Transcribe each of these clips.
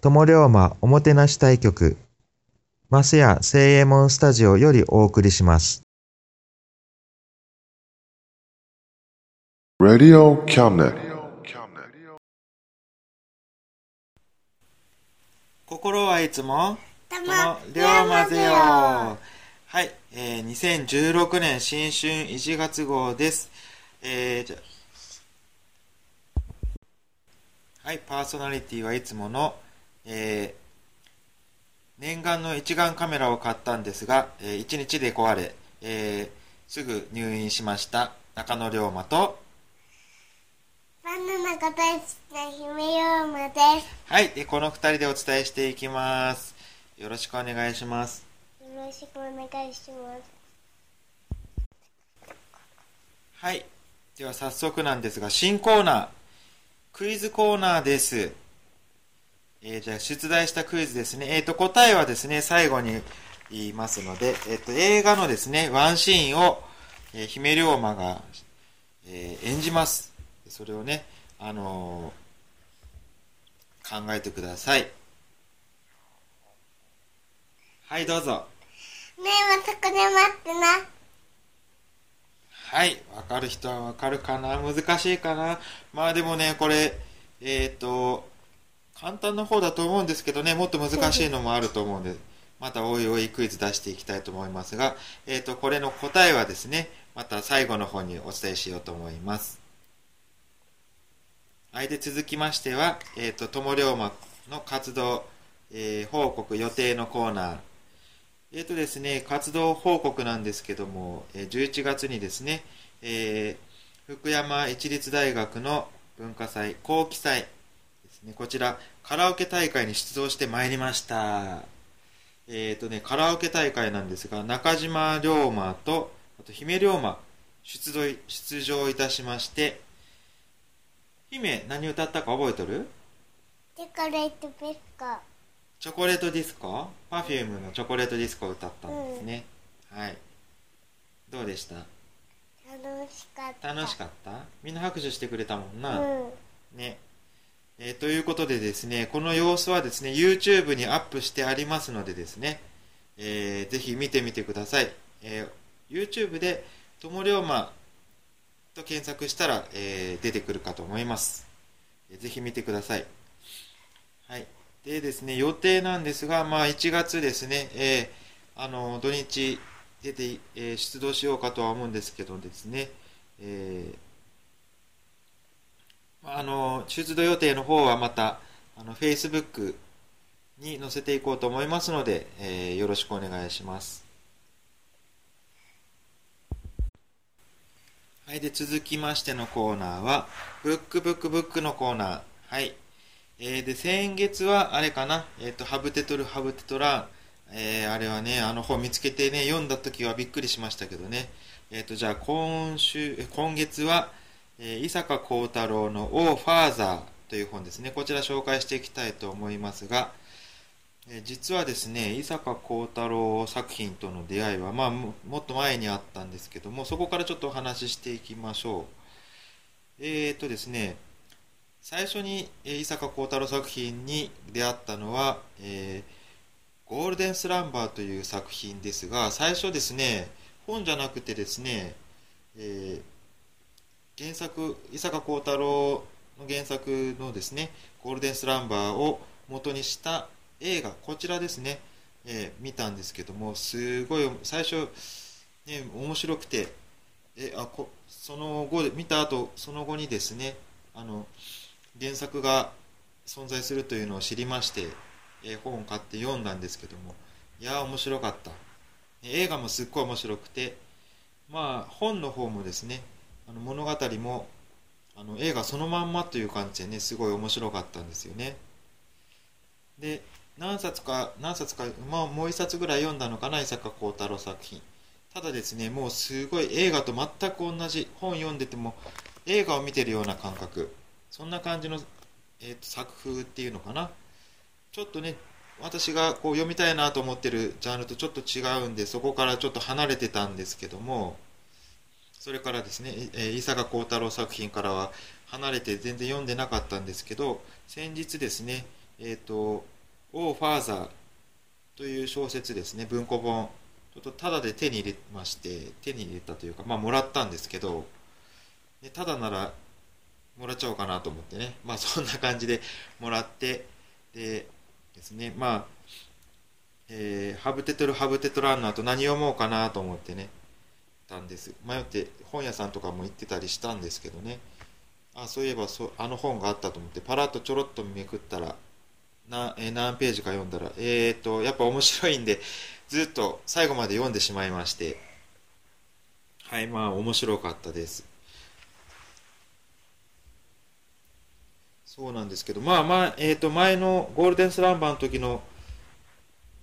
友龍馬おもてなし対局、マスヤ聖右衛門スタジオよりお送りします。Radio Cabinet. 心はいつもたとも龍馬ぜよはい、えー、2016年新春1月号です。えー、じゃはい、パーソナリティはいつもの、えー、念願の一眼カメラを買ったんですが、えー、1日で壊れ、えー、すぐ入院しました中野龍馬と、バナナが大好きな姫ヨーマです。はい、でこの2人でお伝えしていきます。よろしくお願いします。よろしくお願いします。はい。では早速なんですが、新コーナー、クイズコーナーです。えーじゃあ出題したクイズですね。えっ、と、答えはですね、最後に言いますので、えっ、と、映画のですね、ワンシーンを、えー姫龍馬が、えー演じます。それをね、あのー考えてください。はい、どうぞ。ねえ、またこれ待ってな。はい。わかる人はわかるかな？難しいかな？まあでもね、これ、えっ、と、簡単な方だと思うんですけどね、もっと難しいのもあると思うんで、またおいおいクイズ出していきたいと思いますが、えっ、と、これの答えはですね、また最後の方にお伝えしようと思います。はい。で、続きましては、えっ、と、友龍馬の活動、えー報告予定のコーナー、えーとですね、活動報告なんですけども、え11月にですね、えー福山一律大学の文化祭、後期祭ね、こちら、カラオケ大会に出場してまいりました。えっ、とね、カラオケ大会なんですが、中島龍馬と、あと姫龍馬、出場い出場いたしまして、姫、何歌ったか覚えとる？デコレートベッカチョコレートディスコ ?Perfume のチョコレートディスコを歌ったんですね。はい。どうでした？楽しかった。楽しかった？みんな拍手してくれたもんな。うん。ね。えーということでですね、この様子はですね、YouTube にアップしてありますのでですね、えーぜひ見てみてください。えー YouTube で、ともりょうまと検索したら、えー出てくるかと思います。えーぜひ見てください。はい。でですね、予定なんですが、まあ1月ですね、えーあの、土日出て、えー出動しようかとは思うんですけどですね、えーあの出土予定の方はまたあの Facebook に載せていこうと思いますので、えーよろしくお願いします。はい、で続きましてのコーナーは、ブックブックブックのコーナー。はい。えーで、先月はあれかな、えっ、と、ハブテトル、ハブテトラン。えーあれはね、あの本見つけてね、読んだ時はびっくりしましたけどね。えっ、と、じゃあ今週、今月は、え伊坂幸太郎の「オー・ファーザー」という本ですね。こちら紹介していきたいと思いますがえ実はですね伊坂幸太郎作品との出会いは、まあ、もっと前にあったんですけどもそこからちょっとお話ししていきましょう。えー、とですね最初に、え伊坂幸太郎作品に出会ったのは、えーゴールデンスランバーという作品ですが最初ですね本じゃなくてですね、えー原作伊坂幸太郎の原作のですねゴールデンスランバーを元にした映画こちらですね、えー見たんですけどもすごい最初、ね、面白くてえあこその後見た後その後にですねあの原作が存在するというのを知りまして、えー本を買って読んだんですけどもいやー面白かった。映画もすっごい面白くてまあ本の方もですねあの物語もあの映画そのまんまという感じでねすごい面白かったんですよね。で何冊か何冊か、まあ、もう一冊ぐらい読んだのかな伊坂幸太郎作品。ただですねもうすごい映画と全く同じ本読んでても映画を見てるような感覚。そんな感じの、えーと作風っていうのかな。ちょっとね私がこう読みたいなと思ってるジャンルとちょっと違うんでそこからちょっと離れてたんですけどもそれからですね、え伊坂幸太郎作品からは離れて全然読んでなかったんですけど先日ですねえっ、と「オー・ファーザー」という小説ですね文庫本ちょっとタダで手に入れまして手に入れたというかまあもらったんですけどでただならもらっちゃおうかなと思ってねまあ そんな感じでもらってでですねまあ、えーハブテトルハブテトランナーと何読もうかなと思ってねたんです。迷って本屋さんとかも行ってたりしたんですけどね。あそういえばそあの本があったと思ってパラッとちょろっとめくったらな、え何ページか読んだらえーとやっぱ面白いんでずっと最後まで読んでしまいまして。はいまあ面白かったです。そうなんですけどまあまあえーと前のゴールデンスランバーの時の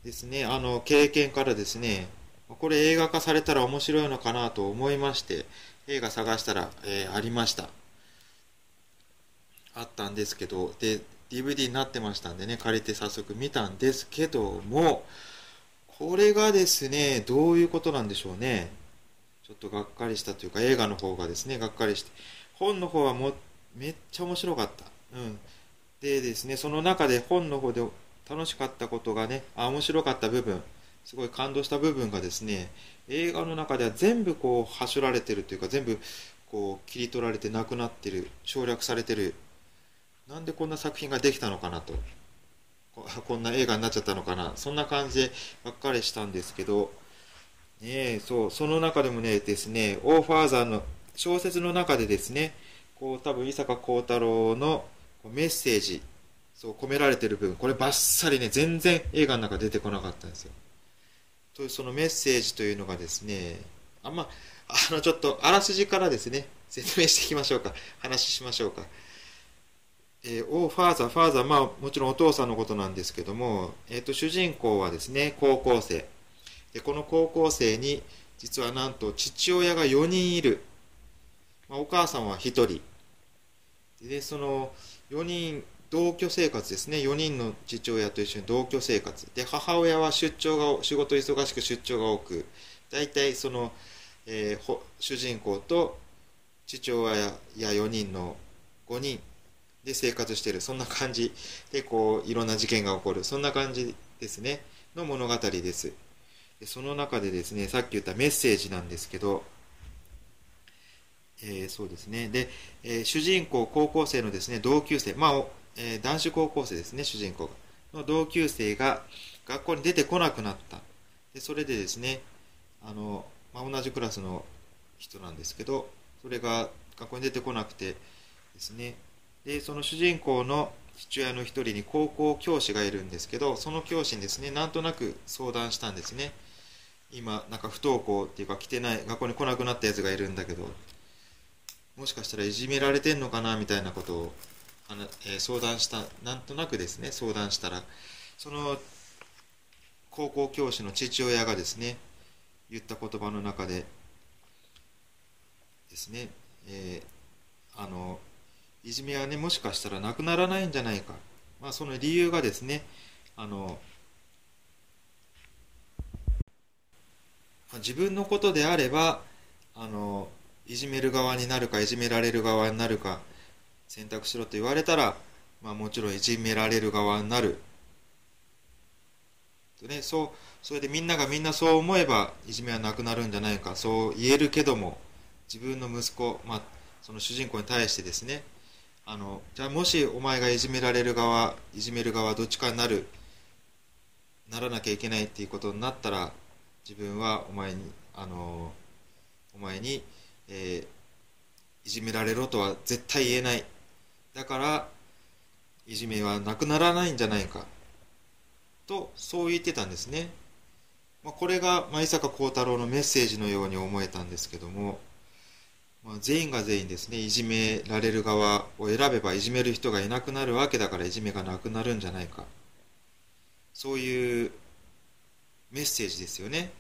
ですねあの経験からですねこれ映画化されたら面白いのかなと思いまして映画探したら、えーありました。あったんですけどで DVD になってましたんでね借りて早速見たんですけどもこれがですねどういうことなんでしょうね。ちょっとがっかりしたというか映画の方がですねがっかりして本の方はもめっちゃ面白かった。うん。でですねその中で本の方で楽しかったことがねあ面白かった部分。すごい感動した部分がですね映画の中では全部こうはしょられてるというか全部こう切り取られてなくなってる省略されてる。なんでこんな作品ができたのかなと。こ んな映画になっちゃったのかな。そんな感じでばっかりしたんですけど。ねそうその中でもねですね「オーファーザー」の小説の中でですねこう多分伊坂幸太郎のメッセージそう込められてる部分こればっさりね全然映画の中出てこなかったんですよ。というそのメッセージというのがですねあんまあのちょっとあらすじからですね説明していきましょうか話しましょうかえー、おファーザー、ファーザー、まあもちろんお父さんのことなんですけども、えー、と主人公はですね、高校生。で、この高校生に、実はなんと父親が4人いる。まあ、お母さんは1人。で、その4人、同居生活ですね。4人の父親と一緒に同居生活。で、母親は出張が、仕事忙しく出張が多く、大体その、えー主人公と父親や4人の5人で生活してる。そんな感じでこういろんな事件が起こる。そんな感じですね。の物語です。でその中でですねさっき言ったメッセージなんですけど、えーそうですね。で、えー主人公高校生のですね同級生。まあ、えー男子高校生ですね主人公が。の同級生が学校に出てこなくなった。でそれでですねあの、まあ、同じクラスの人なんですけどそれが学校に出てこなくてですね。でその主人公の父親の一人に高校教師がいるんですけどその教師にですねなんとなく相談したんですね。今なんか不登校っていうか来てない学校に来なくなったやつがいるんだけどもしかしたらいじめられてんのかなみたいなことをあの、えー、相談したなんとなくですね相談したらその高校教師の父親がですね言った言葉の中でですね、えー、あのいじめはねもしかしたらなくならないんじゃないか、まあ、その理由がですねあの自分のことであればあのいじめる側になるかいじめられる側になるか選択しろと言われたら、まあ、もちろんいじめられる側になる。とねそうそれでみんながみんなそう思えばいじめはなくなるんじゃないか。そう言えるけども自分の息子、まあ、その主人公に対してですねあのじゃあもしお前がいじめられる側いじめる側どっちかになるならなきゃいけないっていうことになったら自分はお前にあのお前に、えーいじめられろとは絶対言えない。だからいじめはなくならないんじゃないか。とそう言ってたんですね、まあ、これが舞坂幸太郎のメッセージのように思えたんですけども、まあ、全員が全員ですねいじめられる側を選べばいじめる人がいなくなるわけだからいじめがなくなるんじゃないか。そういうメッセージですよね。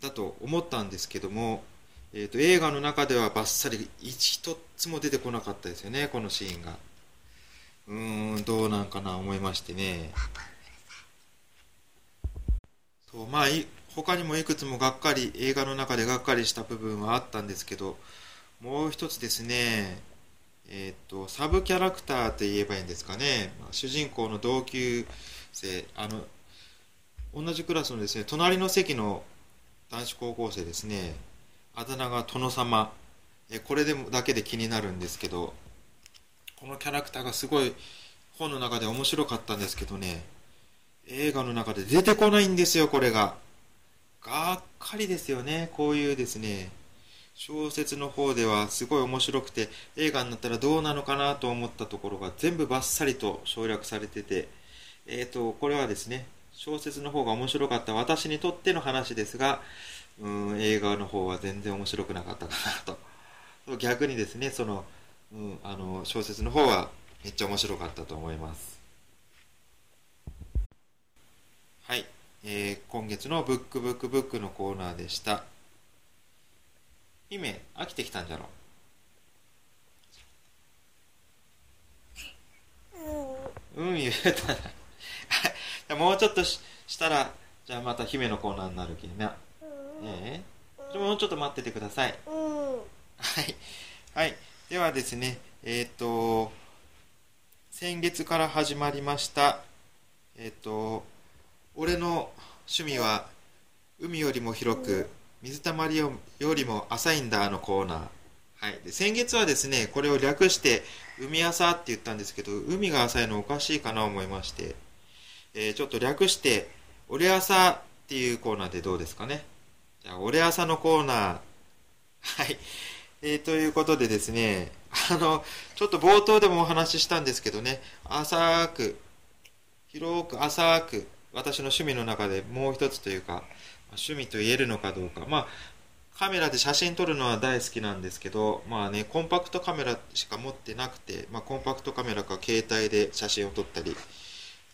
だと思ったんですけどもえーと、映画の中ではバッサリ一つも出てこなかったですよねこのシーンが。うーんどうなんかな思いましてね。そうまあ他にもいくつもがっかり映画の中でがっかりした部分はあったんですけどもう一つですねえっ、ー、とサブキャラクターと言えばいいんですかね、まあ、主人公の同級生あの同じクラスのですね隣の席の男子高校生ですね。あだ名が殿様。えこれでもだけで気になるんですけどこのキャラクターがすごい本の中で面白かったんですけどね。映画の中で出てこないんですよこれが。がっかりですよね。こういうですね。小説の方ではすごい面白くて映画になったらどうなのかなと思ったところが全部バッサリと省略されてて。えっ、ー、とこれはですね小説の方が面白かった私にとっての話ですがうん映画の方は全然面白くなかったかなと。逆にですねその,、うん、あの小説の方はめっちゃ面白かったと思います。はい、えー、今月のブックブックブックのコーナーでした。姫飽きてきたんじゃろ？うん、うん、言うた もうちょっとししたらじゃあまた姫のコーナーになるけんなええもうちょっと待っててください。はい。はい。ではですね、えっ、ー、と、先月から始まりました、えっ、ー、と、俺の趣味は海よりも広く、水たまりよりも浅いんだのコーナー。はい、で先月はですね、これを略して海浅って言ったんですけど、海が浅いのおかしいかなと思いまして、えー、ちょっと略して、俺浅っていうコーナーでどうですかね。じゃあ、俺朝のコーナー。はい。えー、ということでですね、あの、ちょっと冒頭でもお話ししたんですけどね、浅く、広く浅く、私の趣味の中でもう一つというか、趣味と言えるのかどうか。まあ、カメラで写真撮るのは大好きなんですけど、まあね、コンパクトカメラしか持ってなくて、まあ、コンパクトカメラか携帯で写真を撮ったり、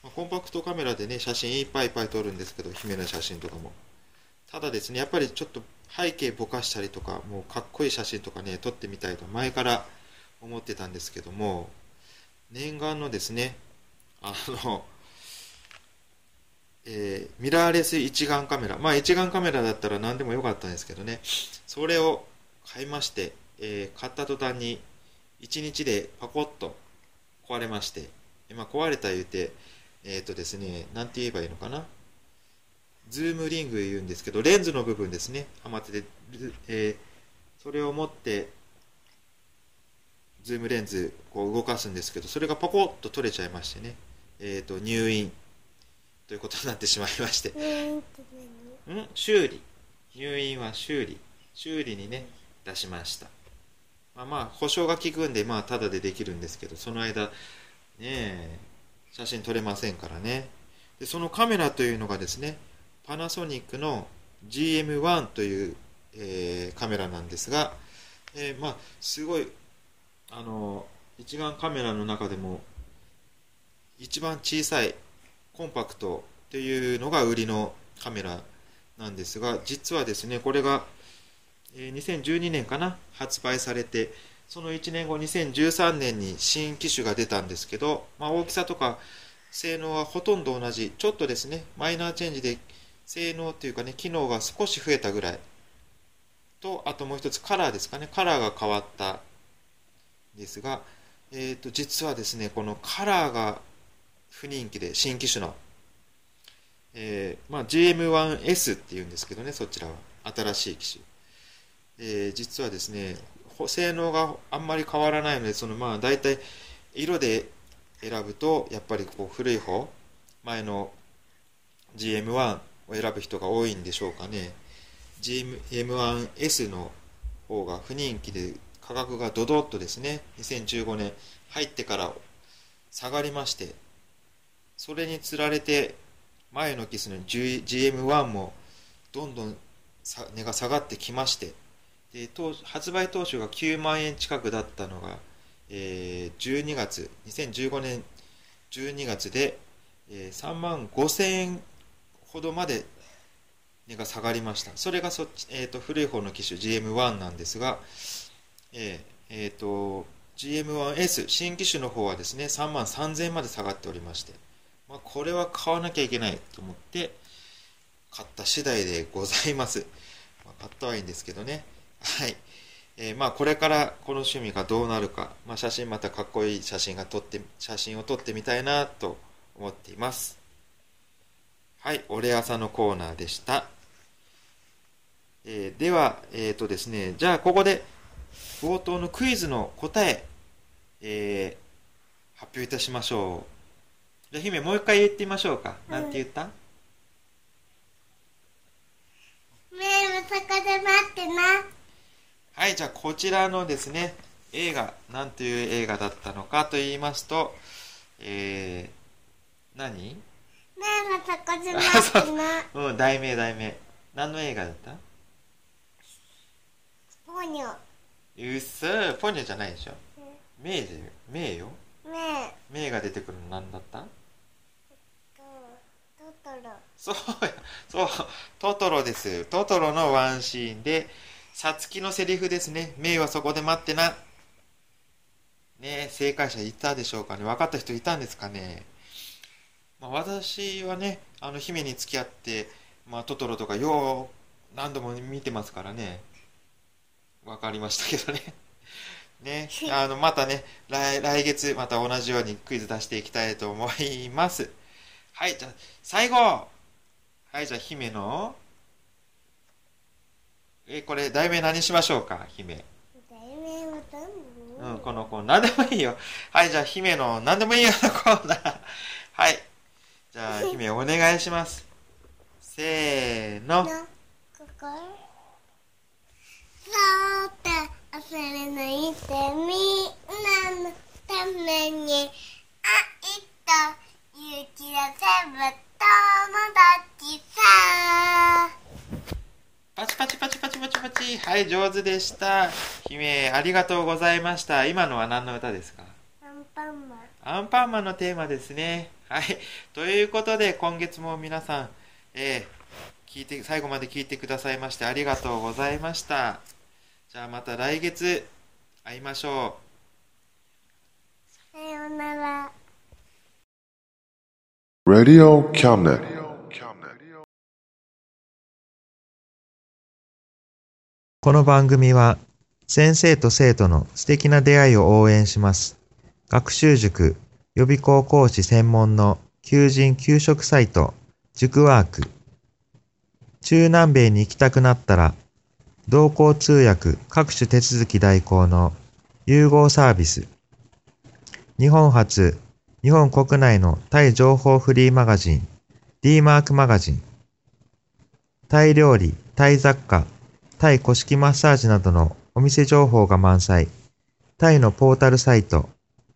まあ、コンパクトカメラでね、写真いっぱいいっぱい撮るんですけど、姫の写真とかも。ただですね、やっぱりちょっと背景ぼかしたりとか、もうかっこいい写真とかね、撮ってみたいと前から思ってたんですけども、念願のですね、あの、えー、ミラーレス一眼カメラ。まあ一眼カメラだったら何でもよかったんですけどね、それを買いまして、えー、買った途端に1日でパコッと壊れまして、まあ、壊れた言うて、えっ、ー、とですね、なんて言えばいいのかな。ズームリング言うんですけど、レンズの部分ですね、はまってて、えー、それを持って、ズームレンズこう動かすんですけど、それがパコッと取れちゃいましてね、えっ、ー、と、入院ということになってしまいまして。ん？修理。入院は修理。修理にね、出しました。まあまあ、保証が効くんで、まあ、ただでできるんですけど、その間、ね写真撮れませんからね。で、そのカメラというのがですね、パナソニックの GM1 という、えー、カメラなんですが、えー、まあ、すごい、あの、一眼カメラの中でも一番小さいコンパクトというのが売りのカメラなんですが、実はですね、これが、え、2012年かな、発売されて、その1年後、2013年に新機種が出たんですけど、まあ、大きさとか性能はほとんど同じ、ちょっとですね、マイナーチェンジで性能というかね、機能が少し増えたぐらい。と、あともう一つカラーですかね。カラーが変わったんですが、えっ、と、実はですね、このカラーが不人気で、新機種の。えーまあ、GM1S っていうんですけどね、そちらは。新しい機種。えー実はですね、性能があんまり変わらないので、そのまあ大体色で選ぶと、やっぱりこう古い方、前の GM1 を選ぶ人が多いんでしょうかね。GM1S の方が不人気で価格がドドッとですね、2015年入ってから下がりまして、それにつられて前の機種の GM1 もどんどん値が下がってきまして、で当発売当初が9万円近くだったのが、えー12月、2015年12月で、えー3万5千円ほどまで値が下がりました。それがそっち、えーと古い方の機種 GM1 なんですが、えーえーと GM1S 新機種の方はですね3万3000円まで下がっておりまして、まあ、これは買わなきゃいけないと思って買った次第でございます。まあ、買ったはいいんですけどね。はい。えーまあこれからこの趣味がどうなるか、まあ、写真またかっこいい写真が撮って写真を撮ってみたいなと思っています。はい、オレ朝のコーナーでした。えーでは、えっ、とですね、じゃあここで冒頭のクイズの答え、えー発表いたしましょう。じゃあ姫もう一回言ってみましょうか。なんて言った、目はそこで待ってな。はい、じゃあこちらのですね、映画、なんという映画だったのかと言いますと、えー、何？目はそこで待ってな。うん、題名題名。何の映画だった？ポニョ。うっそポニョじゃないでしょ？メイで、メイよ。目。メイが出てくるの何だった？と、トトロ。そうや、そう、トトロです。トトロのワンシーンで、さつきのセリフですね。メイはそこで待ってな。ね正解者いたでしょうかね。分かった人いたんですかね？まあ、私はね、あの、姫に付き合って、まあ、トトロとかよう何度も見てますからね。分かりましたけどね。ね、あの、またね、来、来月また同じようにクイズ出していきたいと思います。はい、じゃあ、最後はい、じゃあ、姫の、え、これ、題名何しましょうか、姫。題名は何？うん、この子、何でもいいよ。はい、じゃあ、姫の、何でもいいよのコーナー。はい。じゃあ、姫、お願いします。せーの。のここそうって遊び抜いてみんなのために愛と勇気を全部友達さパチパチパチパチパチパチ。はい、上手でした。姫、ありがとうございました。今のは何の歌ですか？アンパンマンアンパンマンのテーマですね。はい。ということで、今月も皆さん、えー聞いて、最後まで聞いてくださいましてありがとうございました。じゃあまた来月会いましょう。さようなら Radio Cabinet. この番組は先生と生徒の素敵な出会いを応援します。学習塾予備校講師専門の求人・給食サイト塾ワーク。中南米に行きたくなったら同行通訳各種手続き代行の融合サービス。日本初、日本国内のタイ情報フリーマガジン D マークマガジン。タイ料理、タイ雑貨、タイ古式マッサージなどのお店情報が満載。タイのポータルサイト、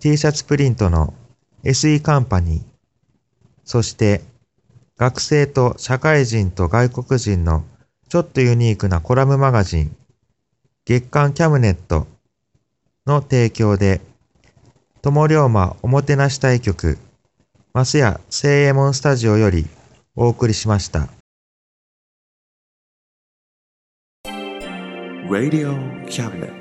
T シャツプリントの SE カンパニー。そして学生と社会人と外国人のちょっとユニークなコラムマガジン、月刊キャムネットの提供で、友龍馬おもてなし対局、マスヤ聖右衛門スタジオよりお送りしました。Radio Cabinet.